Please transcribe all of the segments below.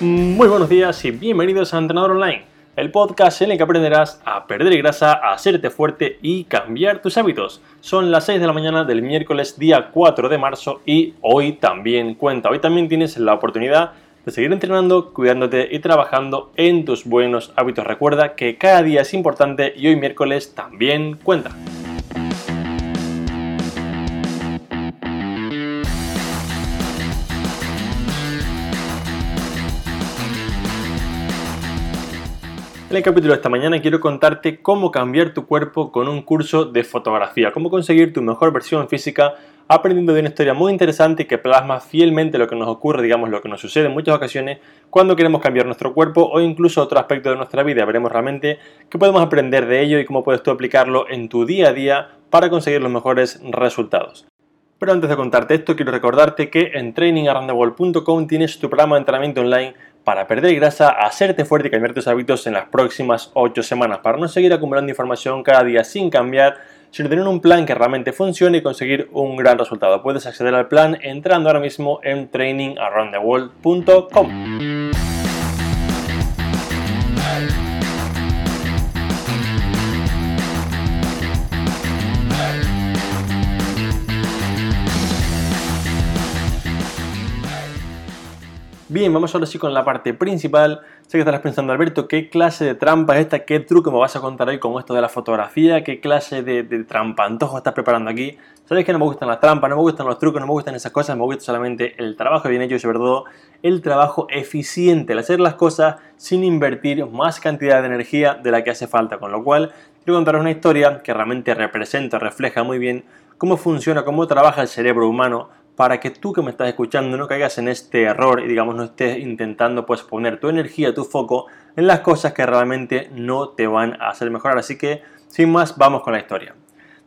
Muy buenos días y bienvenidos a Entrenador Online, el podcast en el que aprenderás a perder grasa, a hacerte fuerte y cambiar tus hábitos. Son las 6 de la mañana del miércoles día 4 de marzo y hoy también cuenta. Hoy también tienes la oportunidad de seguir entrenando, cuidándote y trabajando en tus buenos hábitos. Recuerda que cada día es importante y hoy miércoles también cuenta. En el capítulo de esta mañana quiero contarte cómo cambiar tu cuerpo con un curso de fotografía, cómo conseguir tu mejor versión física aprendiendo de una historia muy interesante que plasma fielmente lo que nos ocurre, digamos, lo que nos sucede en muchas ocasiones cuando queremos cambiar nuestro cuerpo o incluso otro aspecto de nuestra vida. Veremos realmente qué podemos aprender de ello y cómo puedes tú aplicarlo en tu día a día para conseguir los mejores resultados. Pero antes de contarte esto, quiero recordarte que en trainingaroundtheworld.com tienes tu programa de entrenamiento online para perder grasa, hacerte fuerte y cambiar tus hábitos en las próximas 8 semanas, para no seguir acumulando información cada día sin cambiar, sino tener un plan que realmente funcione y conseguir un gran resultado. Puedes acceder al plan entrando ahora mismo en trainingaroundtheworld.com. Bien, vamos ahora sí con la parte principal. Sé que estarás pensando, Alberto, ¿qué clase de trampa es esta? ¿Qué truco me vas a contar hoy con esto de la fotografía? ¿Qué clase de, trampa antojo estás preparando aquí? Sabes que no me gustan las trampas, no me gustan los trucos, no me gustan esas cosas, me gusta solamente el trabajo bien hecho y sobre todo el trabajo eficiente, el hacer las cosas sin invertir más cantidad de energía de la que hace falta. Con lo cual, quiero contar una historia que realmente representa, refleja muy bien cómo funciona, cómo trabaja el cerebro humano para que tú que me estás escuchando no caigas en este error y digamos no estés intentando pues poner tu energía, tu foco en las cosas que realmente no te van a hacer mejorar. Así que sin más vamos con la historia.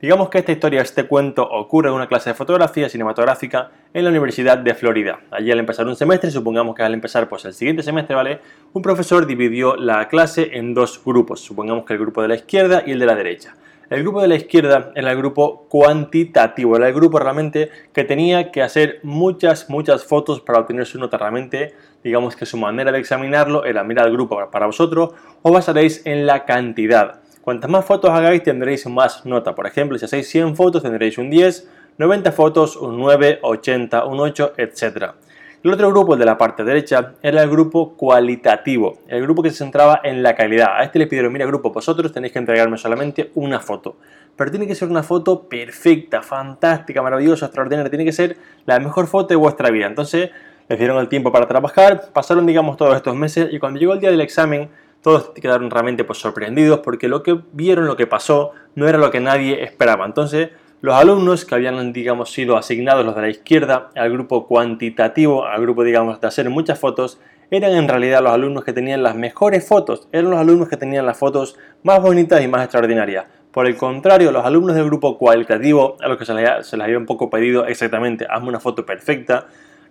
Digamos que esta historia, este cuento ocurre en una clase de fotografía cinematográfica en la Universidad de Florida. Allí al empezar un semestre, supongamos que al empezar pues el siguiente semestre, ¿vale? Un profesor dividió la clase en dos grupos, supongamos que el grupo de la izquierda y el de la derecha. El grupo de la izquierda era el grupo cuantitativo, era el grupo realmente que tenía que hacer muchas, muchas fotos para obtener su nota. Realmente, digamos que su manera de examinarlo era mirar el grupo para vosotros, os basaréis en la cantidad. Cuantas más fotos hagáis, tendréis más nota. Por ejemplo, si hacéis 100 fotos, tendréis un 10, 90 fotos, un 9, 80, un 8, etc. El otro grupo, el de la parte derecha, era el grupo cualitativo, el grupo que se centraba en la calidad. A este le pidieron, mira grupo, vosotros tenéis que entregarme solamente una foto. Pero tiene que ser una foto perfecta, fantástica, maravillosa, extraordinaria. Tiene que ser la mejor foto de vuestra vida. Entonces, les dieron el tiempo para trabajar, pasaron, digamos, todos estos meses y cuando llegó el día del examen, todos quedaron realmente pues, sorprendidos porque lo que vieron, lo que pasó, no era lo que nadie esperaba. Entonces, los alumnos que habían, digamos, sido asignados los de la izquierda al grupo cuantitativo, al grupo, digamos, de hacer muchas fotos, eran en realidad los alumnos que tenían las mejores fotos, eran los alumnos que tenían las fotos más bonitas y más extraordinarias. Por el contrario, los alumnos del grupo cualitativo, a los que se les, había un poco pedido exactamente, hazme una foto perfecta,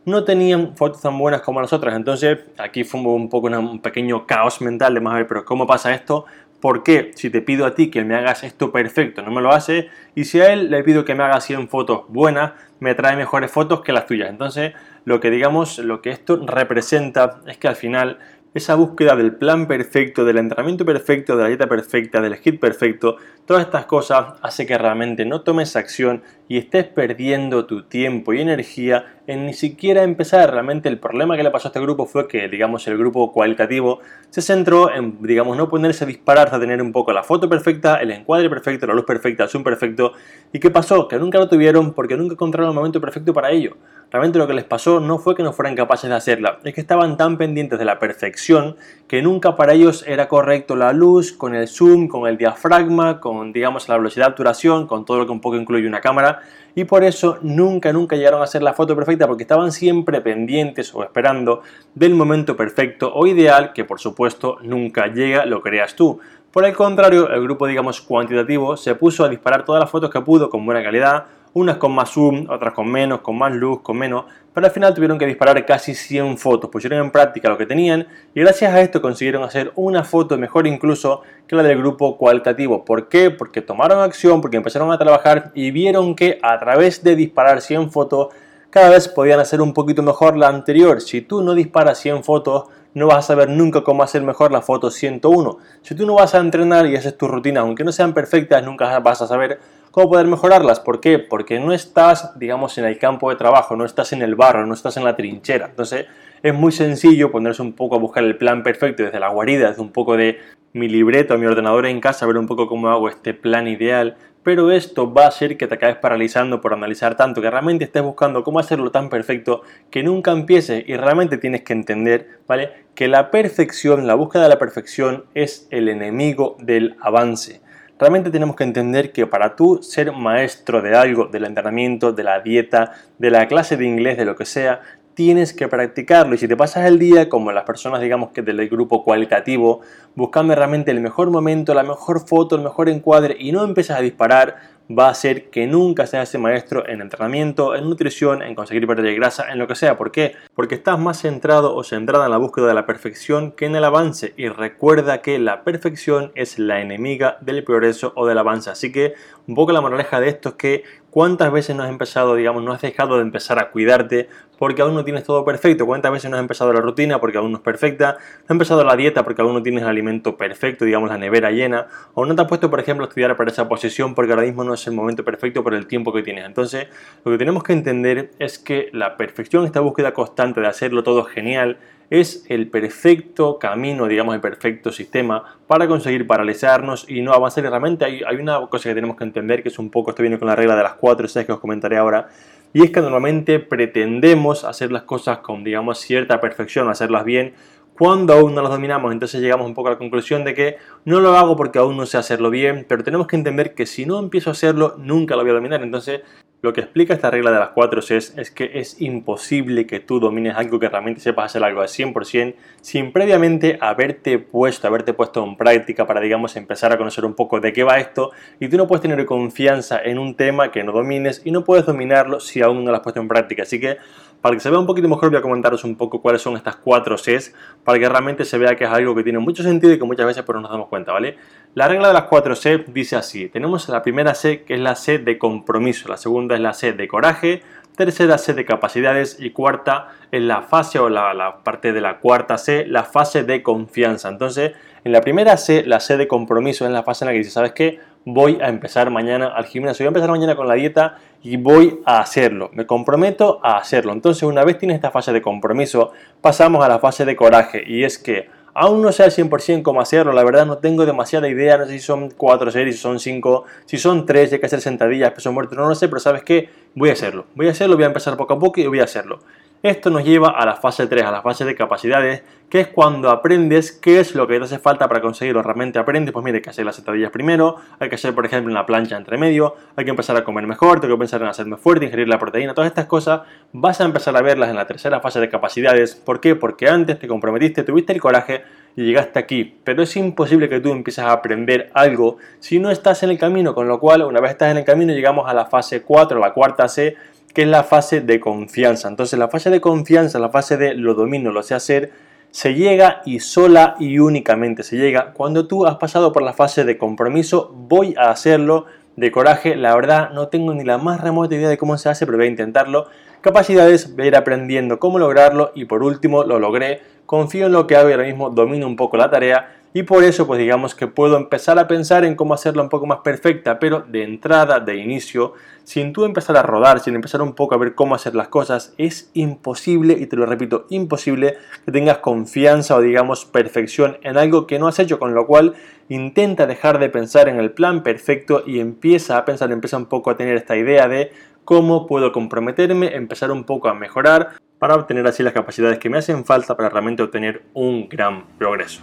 no tenían fotos tan buenas como las otras. Entonces, aquí fue un poco un pequeño caos mental de más a ver, pero ¿cómo pasa esto? ¿Por qué? Si te pido a ti que me hagas esto perfecto, no me lo hace, y si a él le pido que me haga 100 fotos buenas, me trae mejores fotos que las tuyas. Entonces, lo que digamos, lo que esto representa es que al final esa búsqueda del plan perfecto, del entrenamiento perfecto, de la dieta perfecta, del hit perfecto, todas estas cosas hace que realmente no tomes acción y estés perdiendo tu tiempo y energía en ni siquiera empezar. Realmente el problema que le pasó a este grupo fue que, digamos, el grupo cualitativo se centró en, digamos, no ponerse a disparar, a tener un poco la foto perfecta, el encuadre perfecto, la luz perfecta, el zoom perfecto. ¿Y qué pasó? Que nunca lo tuvieron porque nunca encontraron el momento perfecto para ello. Realmente lo que les pasó no fue que no fueran capaces de hacerla, es que estaban tan pendientes de la perfección que nunca para ellos era correcto la luz, con el zoom, con el diafragma, con digamos la velocidad de obturación, con todo lo que un poco incluye una cámara y por eso nunca, nunca llegaron a hacer la foto perfecta porque estaban siempre pendientes o esperando del momento perfecto o ideal que por supuesto nunca llega, lo creas tú. Por el contrario, el grupo digamos cuantitativo se puso a disparar todas las fotos que pudo con buena calidad, unas con más zoom, otras con menos, con más luz, con menos, pero al final tuvieron que disparar casi 100 fotos, pusieron en práctica lo que tenían y gracias a esto consiguieron hacer una foto mejor incluso que la del grupo cualitativo. ¿Por qué? Porque tomaron acción, porque empezaron a trabajar y vieron que a través de disparar 100 fotos cada vez podían hacer un poquito mejor la anterior. Si tú no disparas 100 fotos, no vas a saber nunca cómo hacer mejor la foto 101. Si tú no vas a entrenar y haces tus rutinas, aunque no sean perfectas, nunca vas a saber cómo poder mejorarlas. ¿Por qué? Porque no estás, digamos, en el campo de trabajo, no estás en el barro, no estás en la trinchera. Entonces, es muy sencillo ponerse un poco a buscar el plan perfecto desde la guarida, desde un poco de mi libreto, mi ordenador en casa, ver un poco cómo hago este plan ideal. Pero esto va a hacer que te acabes paralizando por analizar tanto, que realmente estés buscando cómo hacerlo tan perfecto que nunca empieces y realmente tienes que entender, ¿vale? Que la perfección, la búsqueda de la perfección es el enemigo del avance. Realmente tenemos que entender que para tú ser maestro de algo, del entrenamiento, de la dieta, de la clase de inglés, de lo que sea, tienes que practicarlo. Y si te pasas el día, como las personas, digamos que del grupo cualitativo, buscando realmente el mejor momento, la mejor foto, el mejor encuadre y no empiezas a disparar, va a ser que nunca seas ese maestro en entrenamiento, en nutrición, en conseguir perder grasa, en lo que sea. ¿Por qué? Porque estás más centrado o centrada en la búsqueda de la perfección que en el avance. Y recuerda que la perfección es la enemiga del progreso o del avance. Así que un poco la moraleja de esto es que cuántas veces no has empezado, digamos, no has dejado de empezar a cuidarte porque aún no tienes todo perfecto. ¿Cuántas veces no has empezado la rutina porque aún no es perfecta? No has empezado la dieta porque aún no tienes el alimento perfecto, digamos la nevera llena. O no te has puesto, por ejemplo, a estudiar para esa posición porque ahora mismo no es el momento perfecto por el tiempo que tienes. Entonces, lo que tenemos que entender es que la perfección, esta búsqueda constante de hacerlo todo genial, es el perfecto camino, digamos, el perfecto sistema para conseguir paralizarnos y no avanzar. Y realmente hay, hay una cosa que tenemos que entender, que es un poco, esto viene con la regla de las 4 6 que os comentaré ahora, y es que normalmente pretendemos hacer las cosas con, digamos, cierta perfección, hacerlas bien, cuando aún no las dominamos. Entonces llegamos un poco a la conclusión de que no lo hago porque aún no sé hacerlo bien, pero tenemos que entender que si no empiezo a hacerlo, nunca lo voy a dominar. Entonces lo que explica esta regla de las 4 Cs es que es imposible que tú domines algo que realmente sepas hacer algo al 100% sin previamente haberte puesto, haberte puesto en práctica para, digamos, empezar a conocer un poco de qué va esto y tú no puedes tener confianza en un tema que no domines y no puedes dominarlo si aún no lo has puesto en práctica. Así que para que se vea un poquito mejor voy a comentaros un poco cuáles son estas 4 Cs para que realmente se vea que es algo que tiene mucho sentido y que muchas veces pues, no nos damos cuenta, ¿vale? La regla de las 4 C dice así, tenemos la primera C que es la C de compromiso, la segunda es la C de coraje, tercera C de capacidades. Y cuarta es la fase o la, parte de la cuarta C, la fase de confianza. Entonces, en la primera C, la C de compromiso es la fase en la que dice, ¿sabes qué? Voy a empezar mañana al gimnasio, voy a empezar mañana con la dieta y voy a hacerlo, me comprometo a hacerlo. Entonces, una vez tienes esta fase de compromiso, pasamos a la fase de coraje. Y es que Aún no sé al 100% cómo hacerlo, la verdad no tengo demasiada idea, no sé si son 4 series, si son 5, si son 3, hay que hacer sentadillas, peso muerto, no lo sé, pero sabes qué, voy a hacerlo, voy a hacerlo, voy a empezar poco a poco y voy a hacerlo. Esto nos lleva a la fase 3, a la fase de capacidades, que es cuando aprendes qué es lo que te hace falta para conseguirlo. Realmente aprendes, pues mire, hay que hacer las sentadillas primero, hay que hacer, por ejemplo, una plancha entre medio, hay que empezar a comer mejor, tengo que pensar en hacerme fuerte, ingerir la proteína, todas estas cosas vas a empezar a verlas en la tercera fase de capacidades. ¿Por qué? Porque antes te comprometiste, tuviste el coraje y llegaste aquí. Pero es imposible que tú empieces a aprender algo si no estás en el camino, con lo cual una vez estás en el camino llegamos a la fase 4, la cuarta C, que es la fase de confianza. Entonces la fase de confianza, la fase de lo domino, lo sé hacer, se llega y sola y únicamente se llega cuando tú has pasado por la fase de compromiso, voy a hacerlo, de coraje, la verdad no tengo ni la más remota idea de cómo se hace, pero voy a intentarlo. Capacidades, voy a ir aprendiendo cómo lograrlo y por último lo logré. Confío en lo que hago y ahora mismo domino un poco la tarea y por eso pues digamos que puedo empezar a pensar en cómo hacerla un poco más perfecta, pero de entrada, de inicio, sin tú empezar a rodar, sin empezar un poco a ver cómo hacer las cosas, es imposible, y te lo repito, imposible que tengas confianza o digamos perfección en algo que no has hecho, con lo cual intenta dejar de pensar en el plan perfecto y empieza a pensar, empieza un poco a tener esta idea de cómo puedo comprometerme, empezar un poco a mejorar para obtener así las capacidades que me hacen falta para realmente obtener un gran progreso.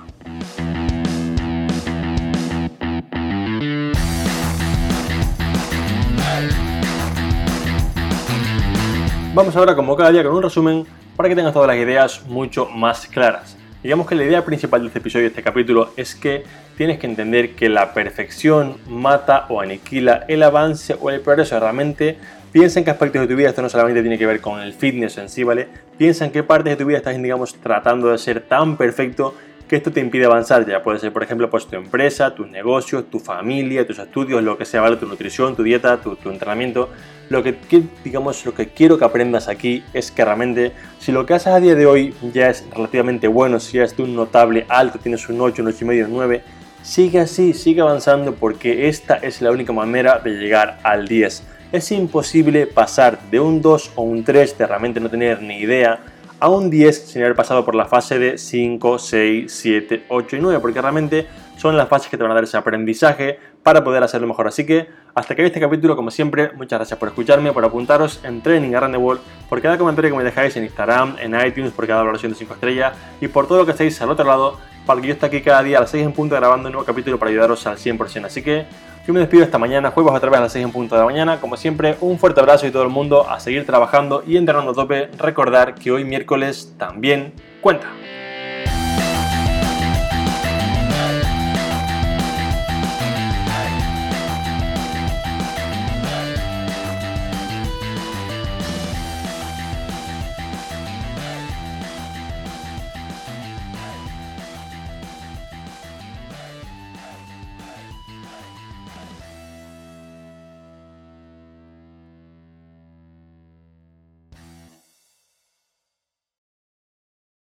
Vamos ahora como cada día con un resumen para que tengas todas las ideas mucho más claras. Digamos que la idea principal de este episodio, de este capítulo, es que tienes que entender que la perfección mata o aniquila el avance o el progreso. Realmente piensa en qué aspectos de tu vida, esto no solamente tiene que ver con el fitness en sí, ¿vale? Piensa en qué partes de tu vida estás, digamos, tratando de ser tan perfecto que esto te impide avanzar ya. Puede ser, por ejemplo, pues tu empresa, tus negocios, tu familia, tus estudios, lo que sea, ¿vale? Tu nutrición, tu dieta, tu, entrenamiento. Lo que, digamos, lo que quiero que aprendas aquí es que realmente, si lo que haces a día de hoy ya es relativamente bueno, si ya es de un notable alto, tienes un 8, un 8,5, un 9, sigue así, sigue avanzando porque esta es la única manera de llegar al 10. Es imposible pasar de un 2 o un 3 de realmente no tener ni idea a un 10 sin haber pasado por la fase de 5, 6, 7, 8 y 9, porque realmente son las fases que te van a dar ese aprendizaje para poder hacerlo mejor. Así que hasta que este capítulo, como siempre, muchas gracias por escucharme, por apuntaros en Training Around the World, por cada comentario que me dejáis en Instagram, en iTunes, por cada valoración de 5 estrellas y por todo lo que estáis al otro lado, para que yo esté aquí cada día a las 6 en punto grabando un nuevo capítulo para ayudaros al 100%. Así que yo me despido esta mañana, jueves otra vez a las 6 en punto de la mañana. Como siempre, un fuerte abrazo y todo el mundo a seguir trabajando y entrenando a tope. Recordar que hoy miércoles también cuenta.